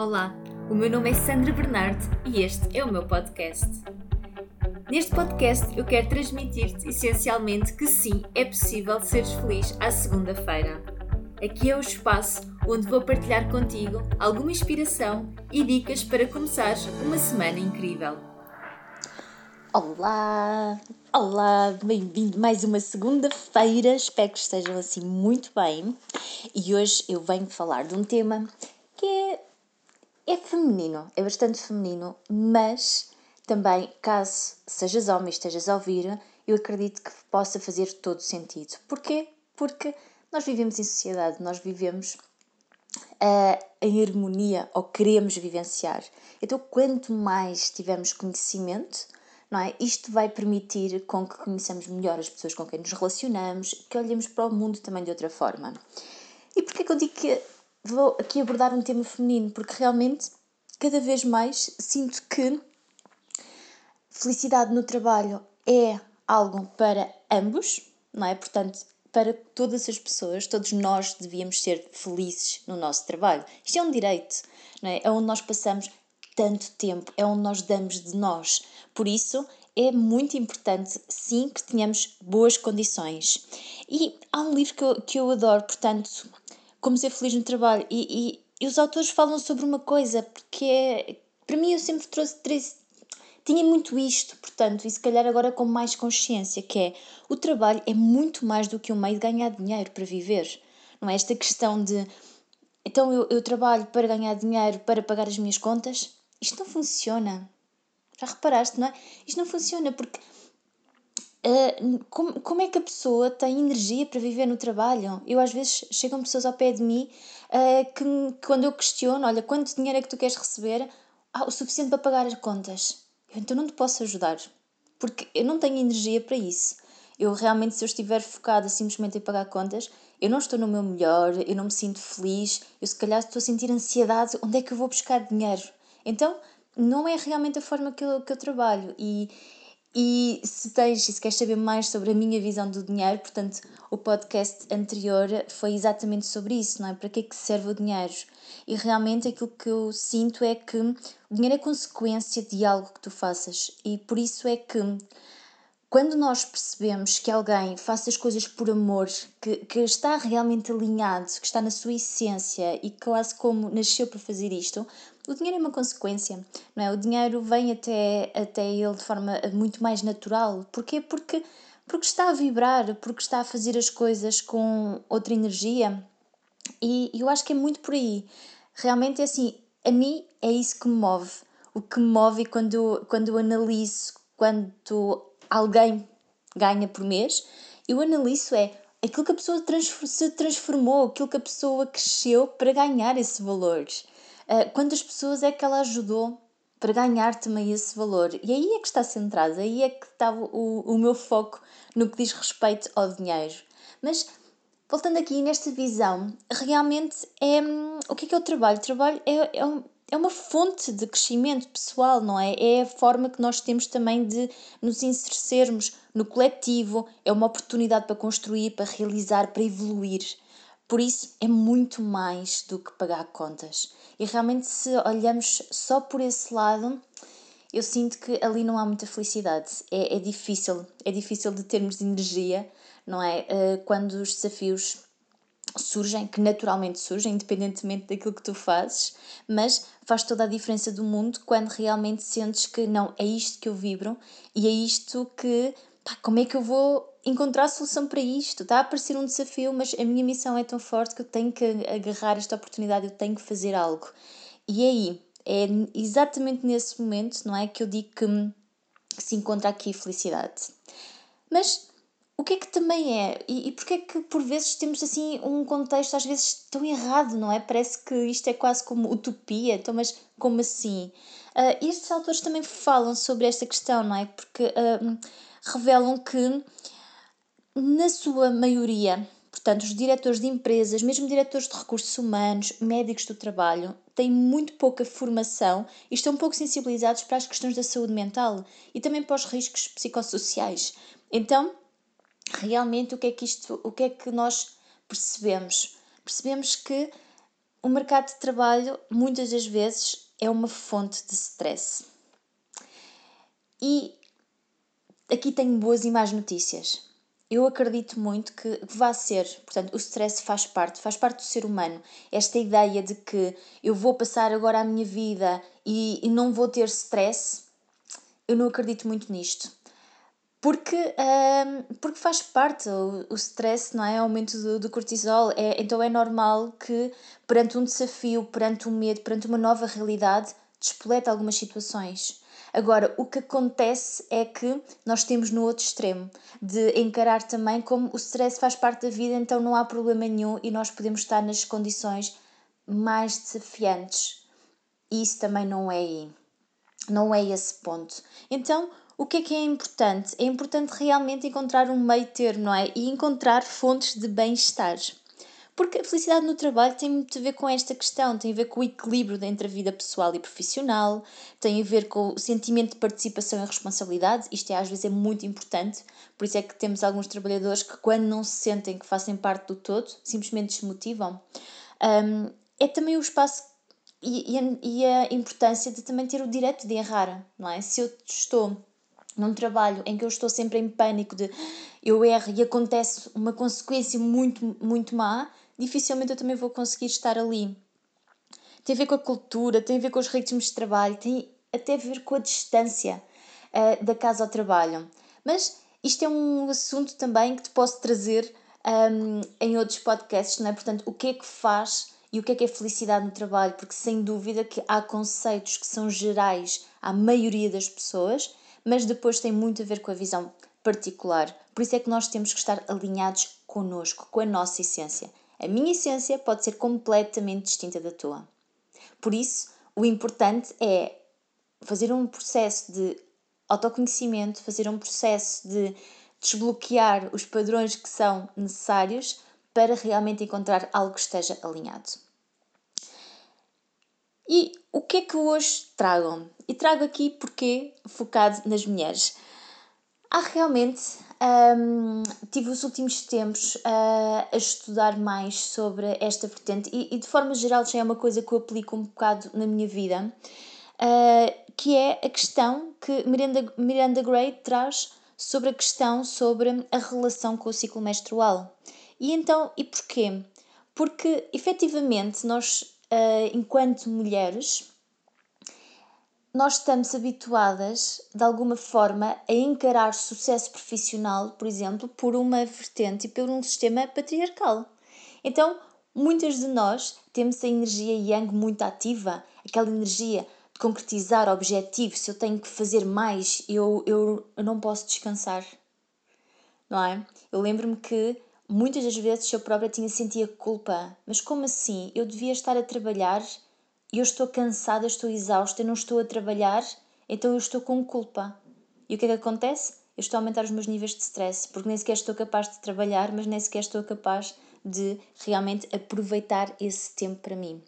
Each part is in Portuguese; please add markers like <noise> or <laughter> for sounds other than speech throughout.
Olá, o meu nome é Sandra Bernardo e este é o meu podcast. Neste podcast eu quero transmitir-te essencialmente que sim, é possível seres feliz à segunda-feira. Aqui é o espaço onde vou partilhar contigo alguma inspiração e dicas para começares uma semana incrível. Olá, olá, bem-vindo mais uma segunda-feira. Espero que estejam assim muito bem. E hoje eu venho falar de um tema que é, é feminino, é bastante feminino, mas também, caso sejas homem e estejas a ouvir, eu acredito que possa fazer todo sentido. Porquê? Porque nós vivemos em sociedade, nós vivemos uh, em harmonia ou queremos vivenciar. Então, quanto mais tivermos conhecimento, não é? Isto vai permitir com que conheçamos melhor as pessoas com quem nos relacionamos, que olhemos para o mundo também de outra forma. E porquê que eu digo que vou aqui abordar um tema feminino? Porque realmente, cada vez mais, sinto que felicidade no trabalho é algo para ambos, não é? Portanto, para todas as pessoas, todos nós devíamos ser felizes no nosso trabalho. Isto é um direito, não é? É onde nós passamos tanto tempo, é onde nós damos de nós. Por isso, é muito importante, sim, que tenhamos boas condições. E há um livro que eu, que eu adoro, portanto, Como Ser Feliz no Trabalho, e, e, e os autores falam sobre uma coisa, porque é, para mim eu sempre trouxe, tinha muito isto, portanto, e se calhar agora com mais consciência, que é o trabalho é muito mais do que um meio de ganhar dinheiro para viver. Não é esta questão de então eu, eu trabalho para ganhar dinheiro para pagar as minhas contas? Isto não funciona. Já reparaste, não é? Isto não funciona porque uh, como, como é que a pessoa tem energia para viver no trabalho? Eu às vezes chegam pessoas ao pé de mim uh, que, que quando eu questiono, olha, quanto dinheiro é que tu queres receber? Ah, o suficiente para pagar as contas. Eu então não te posso ajudar, porque eu não tenho energia para isso. Eu realmente, se eu estiver focada simplesmente em pagar contas, eu não estou no meu melhor, eu não me sinto feliz, eu se calhar estou a sentir ansiedade, onde é que eu vou buscar dinheiro? Então, não é realmente a forma que eu, que eu trabalho. E, e se tens, se queres saber mais sobre a minha visão do dinheiro, portanto, o podcast anterior foi exatamente sobre isso, não é? Para que é que serve o dinheiro? E realmente aquilo que eu sinto é que o dinheiro é consequência de algo que tu faças. E por isso é que quando nós percebemos que alguém faz as coisas por amor, que, que está realmente alinhado, que está na sua essência e quase como nasceu para fazer isto, o dinheiro é uma consequência, não é? O dinheiro vem até, até ele de forma muito mais natural. Porquê? Porque, porque está a vibrar, porque está a fazer as coisas com outra energia. E eu acho que é muito por aí. Realmente é assim, a mim é isso que me move. O que me move quando, quando eu analiso quanto alguém ganha por mês, eu analiso é aquilo que a pessoa se transformou, aquilo que a pessoa cresceu para ganhar esse valor. Ah, quantas pessoas é que ela ajudou para ganhar também esse valor? E aí é que está centrado, aí é que está o, o meu foco no que diz respeito ao dinheiro. Mas voltando aqui nesta visão, realmente é o que é que é o trabalho? O trabalho é, é, é uma fonte de crescimento pessoal, não é? É a forma que nós temos também de nos inserirmos no coletivo, é uma oportunidade para construir, para realizar, para evoluir. Por isso, é muito mais do que pagar contas. E realmente, se olhamos só por esse lado, eu sinto que ali não há muita felicidade. É, é difícil, é difícil de termos energia, não é? Uh, quando os desafios surgem, que naturalmente surgem, independentemente daquilo que tu fazes, mas faz toda a diferença do mundo quando realmente sentes que não, é isto que eu vibro e é isto que, pá, como é que eu vou encontrar solução para isto. Está a aparecer um desafio, mas a minha missão é tão forte que eu tenho que agarrar esta oportunidade, eu tenho que fazer algo. E aí, é exatamente nesse momento, não é? Que eu digo que, que se encontra aqui felicidade. Mas o que é que também é? E, e porquê é que por vezes temos assim um contexto às vezes tão errado, não é? Parece que isto é quase como utopia, então, mas como assim? Uh, estes autores também falam sobre esta questão, não é? Porque uh, revelam que na sua maioria, portanto, os diretores de empresas, mesmo diretores de recursos humanos, médicos do trabalho, têm muito pouca formação e estão pouco sensibilizados para as questões da saúde mental e também para os riscos psicossociais. Então, realmente, o que é que isto, o que é que nós percebemos? Percebemos que o mercado de trabalho muitas das vezes é uma fonte de stress. E aqui tenho boas e más notícias. Eu acredito muito que vai ser, portanto, o stress faz parte, faz parte do ser humano. Esta ideia de que eu vou passar agora a minha vida e, e não vou ter stress, eu não acredito muito nisto. Porque, um, porque faz parte, o, o stress, não é? O aumento do, do cortisol. É, então é normal que, perante um desafio, perante um medo, perante uma nova realidade, despoleta algumas situações. Agora, o que acontece é que nós temos no outro extremo de encarar também como o stress faz parte da vida, então não há problema nenhum e nós podemos estar nas condições mais desafiantes. E isso também não é. Não é esse ponto. Então, o que é que é importante? É importante realmente encontrar um meio termo, não é? E encontrar fontes de bem-estar. Porque a felicidade no trabalho tem muito a ver com esta questão, tem a ver com o equilíbrio entre a vida pessoal e profissional, tem a ver com o sentimento de participação e responsabilidade, isto é, às vezes é muito importante, por isso é que temos alguns trabalhadores que quando não se sentem que fazem parte do todo, simplesmente desmotivam. Um, é também o espaço e, e, a, e a importância de também ter o direito de errar, não é? Se eu estou num trabalho em que eu estou sempre em pânico de eu erro e acontece uma consequência muito, muito má, dificilmente eu também vou conseguir estar ali. Tem a ver com a cultura, tem a ver com os ritmos de trabalho, tem até a ver com a distância uh, da casa ao trabalho. Mas isto é um assunto também que te posso trazer um, em outros podcasts, não é? Portanto, o que é que faz e o que é que é felicidade no trabalho? Porque sem dúvida que há conceitos que são gerais à maioria das pessoas, mas depois tem muito a ver com a visão particular. Por isso é que nós temos que estar alinhados connosco, com a nossa essência. A minha essência pode ser completamente distinta da tua. Por isso, o importante é fazer um processo de autoconhecimento, fazer um processo de desbloquear os padrões que são necessários para realmente encontrar algo que esteja alinhado. E o que é que hoje trago? E trago aqui porque focado nas mulheres. Há realmente um, tive os últimos tempos uh, a estudar mais sobre esta vertente e, e, de forma geral já é uma coisa que eu aplico um bocado na minha vida, uh, que é a questão que Miranda, Miranda Gray traz sobre a questão sobre a relação com o ciclo menstrual. E então, e porquê? Porque efetivamente nós, uh, enquanto mulheres, nós estamos habituadas, de alguma forma, a encarar sucesso profissional, por exemplo, por uma vertente e por um sistema patriarcal. Então, muitas de nós temos a energia yang muito ativa, aquela energia de concretizar objetivos. Se eu tenho que fazer mais, eu, eu, eu não posso descansar. Não é? Eu lembro-me que muitas das vezes eu própria tinha sentia culpa. Mas como assim? Eu devia estar a trabalhar e eu estou cansada, estou exausta, eu não estou a trabalhar, então eu estou com culpa. E o que é que acontece? Eu estou a aumentar os meus níveis de stress, porque nem sequer estou capaz de trabalhar, mas nem sequer estou capaz de realmente aproveitar esse tempo para mim.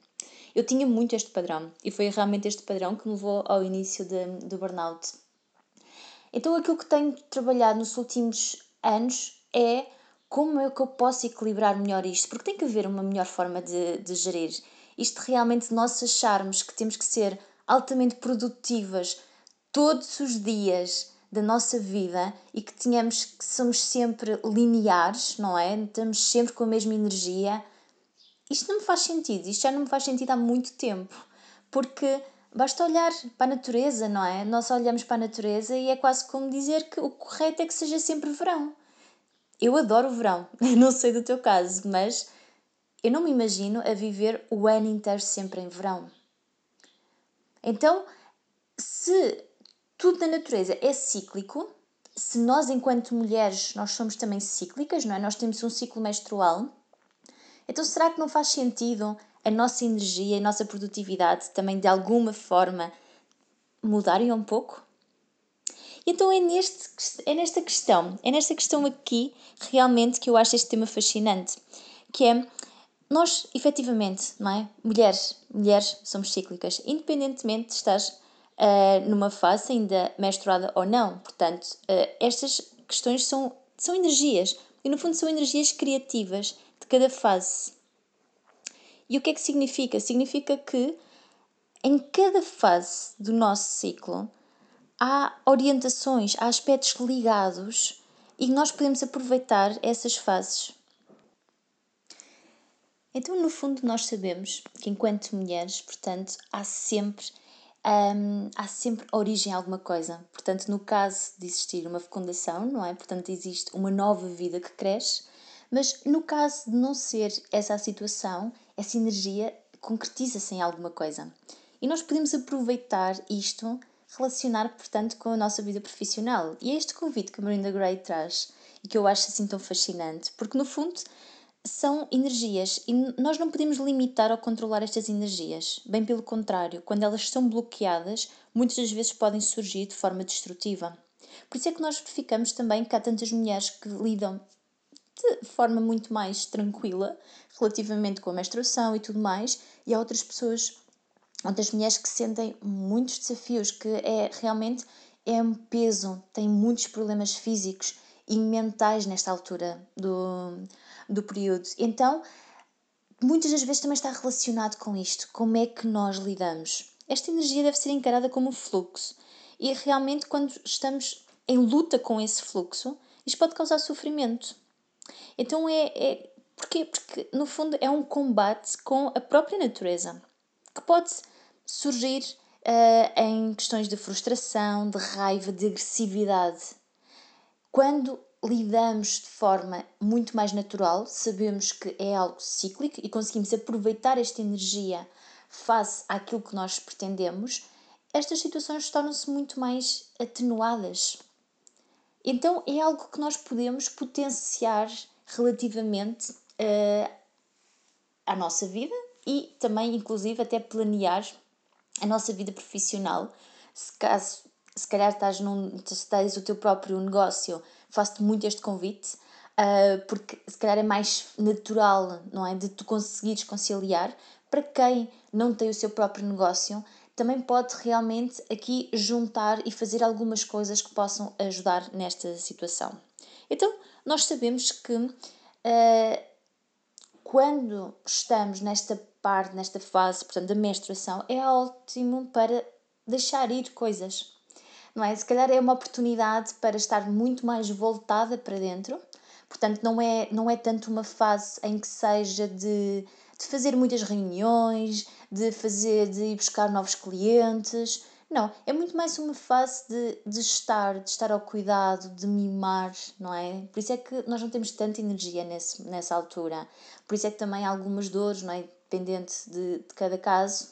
Eu tinha muito este padrão e foi realmente este padrão que me levou ao início de, do burnout. Então, aquilo que tenho trabalhado nos últimos anos é como é que eu posso equilibrar melhor isto, porque tem que haver uma melhor forma de, de gerir isto realmente nós acharmos que temos que ser altamente produtivas todos os dias da nossa vida e que tenhamos que somos sempre lineares, não é? Estamos sempre com a mesma energia. Isto não me faz sentido, isto já não me faz sentido há muito tempo, porque basta olhar para a natureza, não é? Nós olhamos para a natureza e é quase como dizer que o correto é que seja sempre verão. Eu adoro o verão, <laughs> não sei do teu caso, mas eu não me imagino a viver o ano inteiro sempre em verão. Então, se tudo na natureza é cíclico, se nós enquanto mulheres nós somos também cíclicas, não é? Nós temos um ciclo menstrual. Então, será que não faz sentido a nossa energia e a nossa produtividade também de alguma forma mudarem um pouco? Então é, neste, é nesta questão, é nesta questão aqui realmente que eu acho este tema fascinante, que é nós, efetivamente, não é? Mulheres, mulheres somos cíclicas, independentemente de estás uh, numa fase ainda menstruada ou não. Portanto, uh, estas questões são, são energias, e no fundo são energias criativas de cada fase. E o que é que significa? Significa que em cada fase do nosso ciclo há orientações, há aspectos ligados e nós podemos aproveitar essas fases. Então, no fundo, nós sabemos que enquanto mulheres, portanto, há sempre um, há sempre origem a alguma coisa. Portanto, no caso de existir uma fecundação, não é? Portanto, existe uma nova vida que cresce, mas no caso de não ser essa a situação, essa energia concretiza-se em alguma coisa. E nós podemos aproveitar isto, relacionar, portanto, com a nossa vida profissional. E é este convite que a Melinda Gray traz e que eu acho assim tão fascinante, porque no fundo são energias e nós não podemos limitar ou controlar estas energias. Bem pelo contrário, quando elas são bloqueadas, muitas das vezes podem surgir de forma destrutiva. Por isso é que nós ficamos também que há tantas mulheres que lidam de forma muito mais tranquila relativamente com a menstruação e tudo mais, e há outras pessoas, outras mulheres que sentem muitos desafios, que é realmente é um peso, têm muitos problemas físicos e mentais nesta altura do, do período. Então, muitas das vezes também está relacionado com isto, como é que nós lidamos. Esta energia deve ser encarada como fluxo e realmente quando estamos em luta com esse fluxo, isto pode causar sofrimento. Então é, é porquê? Porque no fundo é um combate com a própria natureza, que pode surgir uh, em questões de frustração, de raiva, de agressividade. Quando lidamos de forma muito mais natural, sabemos que é algo cíclico e conseguimos aproveitar esta energia face àquilo que nós pretendemos, estas situações tornam-se muito mais atenuadas. Então é algo que nós podemos potenciar relativamente uh, à nossa vida e também, inclusive, até planear a nossa vida profissional. Se caso, se calhar estás num, se tens o teu próprio negócio, faço-te muito este convite, uh, porque se calhar é mais natural, não é? De tu conseguires conciliar. Para quem não tem o seu próprio negócio, também pode realmente aqui juntar e fazer algumas coisas que possam ajudar nesta situação. Então, nós sabemos que uh, quando estamos nesta parte, nesta fase, portanto, da menstruação, é ótimo para deixar ir coisas não é? Se calhar é uma oportunidade para estar muito mais voltada para dentro. Portanto, não é, não é tanto uma fase em que seja de, de fazer muitas reuniões, de fazer, de ir buscar novos clientes. Não, é muito mais uma fase de, de estar, de estar ao cuidado, de mimar, não é? Por isso é que nós não temos tanta energia nesse, nessa altura. Por isso é que também há algumas dores, não é? Dependente de, de cada caso.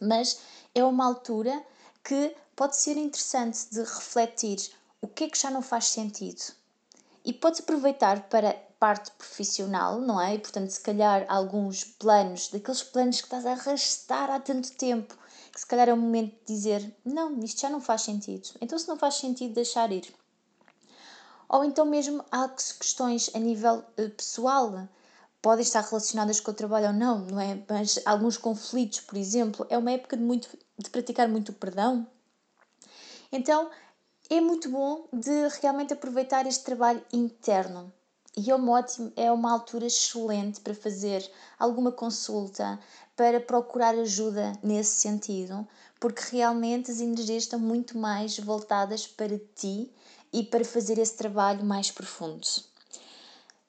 Mas é uma altura que pode ser interessante de refletir o que é que já não faz sentido. E podes aproveitar para parte profissional, não é? E, portanto, se calhar alguns planos, daqueles planos que estás a arrastar há tanto tempo, que se calhar é o momento de dizer: não, isto já não faz sentido. Então, se não faz sentido, deixar ir. Ou então, mesmo há questões a nível uh, pessoal, podem estar relacionadas com o trabalho ou não, não é? Mas alguns conflitos, por exemplo, é uma época de, muito, de praticar muito perdão, então é muito bom de realmente aproveitar este trabalho interno. E é uma, ótimo, é uma altura excelente para fazer alguma consulta, para procurar ajuda nesse sentido, porque realmente as energias estão muito mais voltadas para ti e para fazer esse trabalho mais profundo.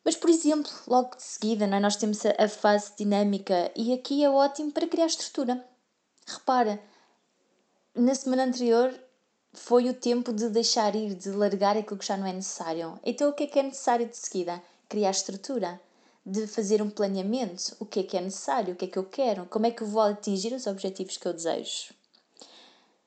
Mas, por exemplo, logo de seguida, é? nós temos a fase dinâmica e aqui é ótimo para criar estrutura. Repara, na semana anterior foi o tempo de deixar ir, de largar aquilo que já não é necessário. Então, o que é que é necessário de seguida? Criar estrutura, de fazer um planeamento. O que é que é necessário? O que é que eu quero? Como é que eu vou atingir os objetivos que eu desejo?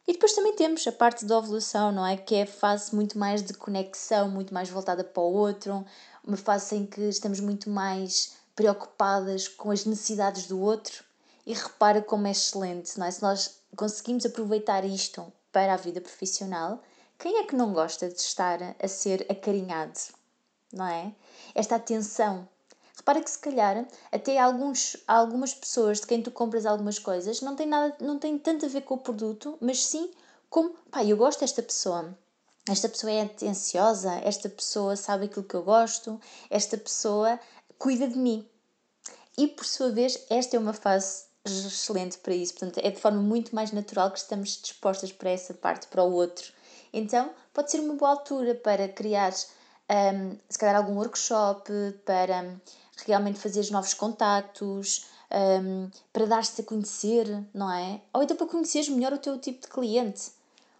E depois também temos a parte da ovulação, não é? Que é a fase muito mais de conexão, muito mais voltada para o outro, uma fase em que estamos muito mais preocupadas com as necessidades do outro. E repara como é excelente, não é? Se nós conseguimos aproveitar isto para a vida profissional, quem é que não gosta de estar a ser acarinhado? Não é? Esta atenção. Repara que se calhar até alguns, algumas pessoas de quem tu compras algumas coisas não tem nada, não tem tanto a ver com o produto, mas sim como, pá, eu gosto desta pessoa. Esta pessoa é atenciosa, esta pessoa sabe aquilo que eu gosto, esta pessoa cuida de mim. e por sua vez, esta é uma fase excelente para isso. Portanto, é de forma muito mais natural que estamos dispostas para essa parte, para o outro. Então, pode ser uma boa altura para criar, um, se calhar, algum workshop, para realmente fazer novos contactos, um, para dar-se a conhecer, não é? Ou então para conheceres melhor o teu tipo de cliente.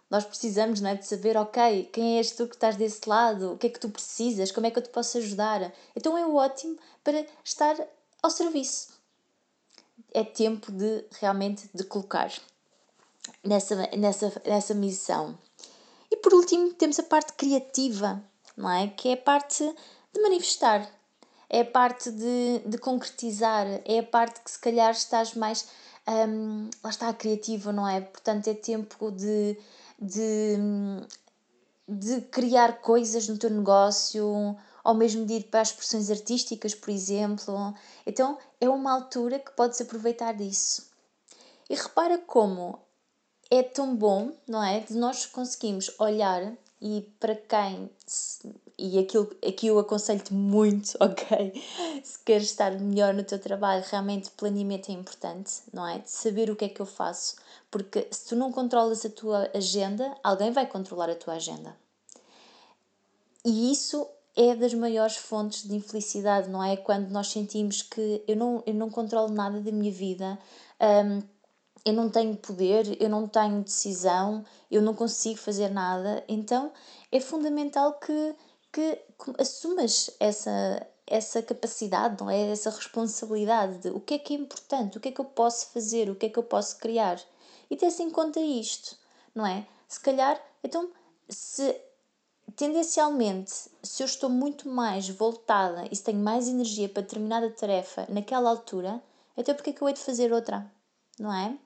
Nós precisamos não é, de saber, ok, quem és tu que estás desse lado, o que é que tu precisas, como é que eu te posso ajudar. Então é ótimo para estar ao serviço. É tempo de realmente de colocar nessa, nessa, nessa missão. E por último temos a parte criativa, não é? Que é a parte de manifestar, é a parte de, de concretizar, é a parte que se calhar estás mais. Um, lá está a criativa, não é? Portanto, é tempo de, de, de criar coisas no teu negócio, ou mesmo de ir para as expressões artísticas, por exemplo. Então, é uma altura que podes aproveitar disso. E repara como é tão bom, não é? De nós conseguimos olhar e para quem e aquilo, aqui eu aconselho-te muito, <laughs> ok? Se queres estar melhor no teu trabalho, realmente planeamento é importante, não é? De saber o que é que eu faço, porque se tu não controlas a tua agenda, alguém vai controlar a tua agenda. E isso é das maiores fontes de infelicidade, não é? Quando nós sentimos que eu não, eu não controlo nada da minha vida, um, eu não tenho poder, eu não tenho decisão, eu não consigo fazer nada, então é fundamental que que assumas essa, essa capacidade, não é? Essa responsabilidade de o que é que é importante, o que é que eu posso fazer, o que é que eu posso criar. E ter-se em conta isto, não é? Se calhar, então, se tendencialmente, se eu estou muito mais voltada e se tenho mais energia para determinada tarefa naquela altura, então porque é que eu hei de fazer outra, não é?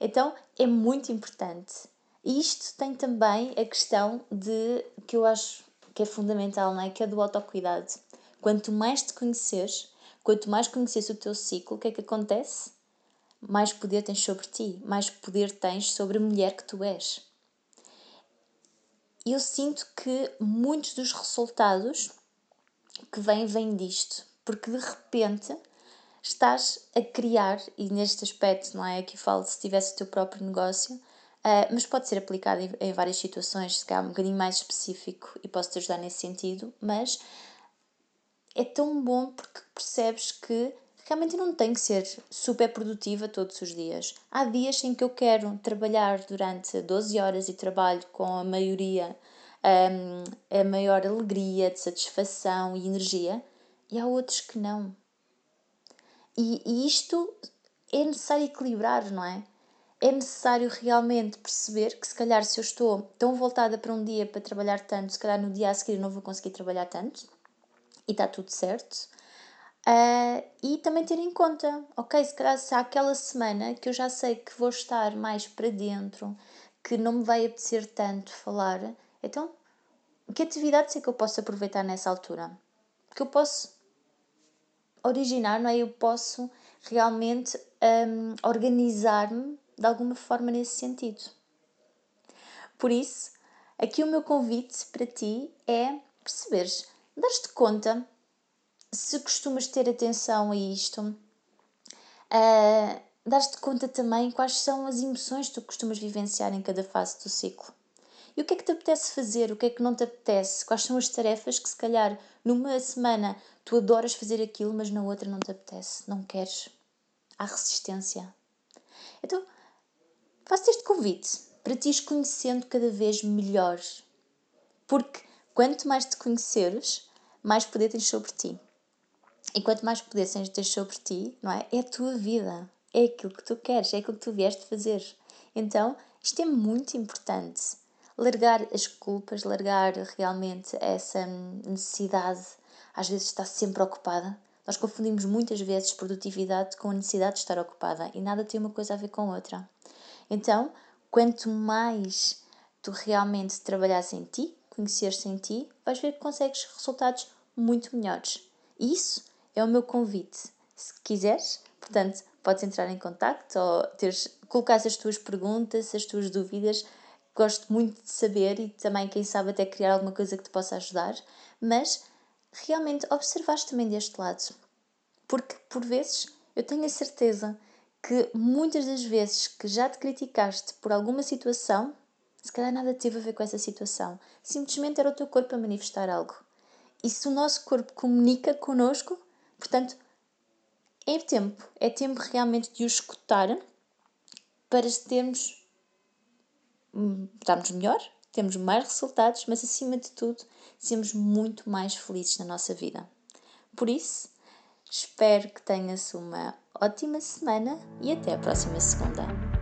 Então, é muito importante. E isto tem também a questão de que eu acho que é fundamental, não é? Que é do autocuidado. Quanto mais te conheceres, quanto mais conheces o teu ciclo, o que é que acontece? Mais poder tens sobre ti, mais poder tens sobre a mulher que tu és. Eu sinto que muitos dos resultados que vêm, vêm disto, porque de repente estás a criar, e neste aspecto, não é? Aqui falo se tivesse o teu próprio negócio, Uh, mas pode ser aplicado em, em, várias situações, se calhar um bocadinho mais específico e posso te ajudar nesse sentido, mas é tão bom porque percebes que realmente não tenho que ser super produtiva todos os dias. Há dias em que eu quero trabalhar durante 12 horas e trabalho com a maioria, um, a maior alegria, de satisfação e energia, e há outros que não. E, e isto é necessário equilibrar, não é? é necessário realmente perceber que se calhar se eu estou tão voltada para um dia para trabalhar tanto, se calhar no dia a seguir não vou conseguir trabalhar tanto e está tudo certo. Uh, e também ter em conta, ok, se calhar se há aquela semana que eu já sei que vou estar mais para dentro, que não me vai apetecer tanto falar, então que atividades é que eu posso aproveitar nessa altura? Porque eu posso originar, não é? Eu posso realmente um, organizar-me de alguma forma nesse sentido. Por isso, aqui o meu convite para ti é perceberes, dar-te conta se costumas ter atenção a isto, uh, dar-te conta também quais são as emoções que tu costumas vivenciar em cada fase do ciclo. E o que é que te apetece fazer, o que é que não te apetece, quais são as tarefas que se calhar numa semana tu adoras fazer aquilo, mas na outra não te apetece, não queres. Há resistência. Então, faço este convite para te ires conhecendo cada vez melhor. Porque quanto mais te conheceres, mais poder tens sobre ti. E quanto mais poder tens sobre ti, não é? É a tua vida. É aquilo que tu queres, é aquilo que tu vieste fazer. Então, isto é muito importante. Largar as culpas, largar realmente essa necessidade, às vezes está sempre ocupada. Nós confundimos muitas vezes produtividade com a necessidade de estar ocupada e nada tem uma coisa a ver com outra. Então, quanto mais tu realmente trabalhas em ti, conheceres em ti, vais ver que consegues resultados muito melhores. E isso é o meu convite. Se quiseres, portanto, podes entrar em contato ou teres, colocar as tuas perguntas, as tuas dúvidas. Gosto muito de saber e também, quem sabe, até criar alguma coisa que te possa ajudar. Mas realmente observaste também deste lado. Porque, por vezes, eu tenho a certeza que muitas das vezes que já te criticaste por alguma situação, se calhar nada teve a ver com essa situação. Simplesmente era o teu corpo a manifestar algo. E se o nosso corpo comunica connosco, portanto, é tempo, é tempo realmente de o escutar para termos hum, estarmos melhor, termos mais resultados, mas acima de tudo, sermos muito mais felizes na nossa vida. Por isso, espero que tenhas uma ótima semana e até a próxima segunda.